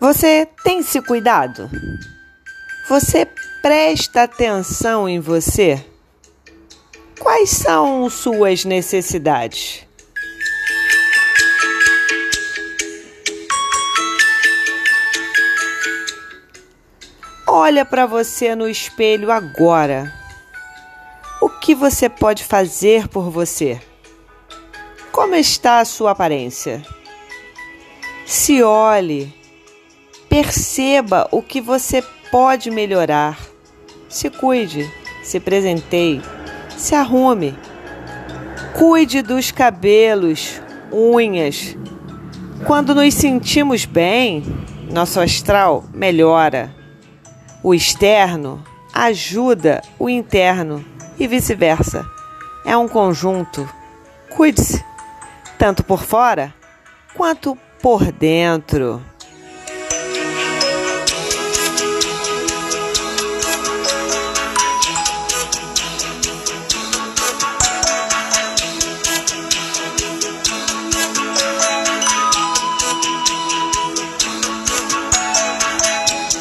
Você tem se cuidado? Você presta atenção em você? Quais são suas necessidades? Olha para você no espelho agora. O que você pode fazer por você? Como está a sua aparência? Se olhe, perceba o que você pode melhorar. Se cuide, se presenteie, se arrume. Cuide dos cabelos, unhas. Quando nos sentimos bem, nosso astral melhora. O externo ajuda o interno e vice-versa. É um conjunto. Cuide-se, tanto por fora quanto por dentro.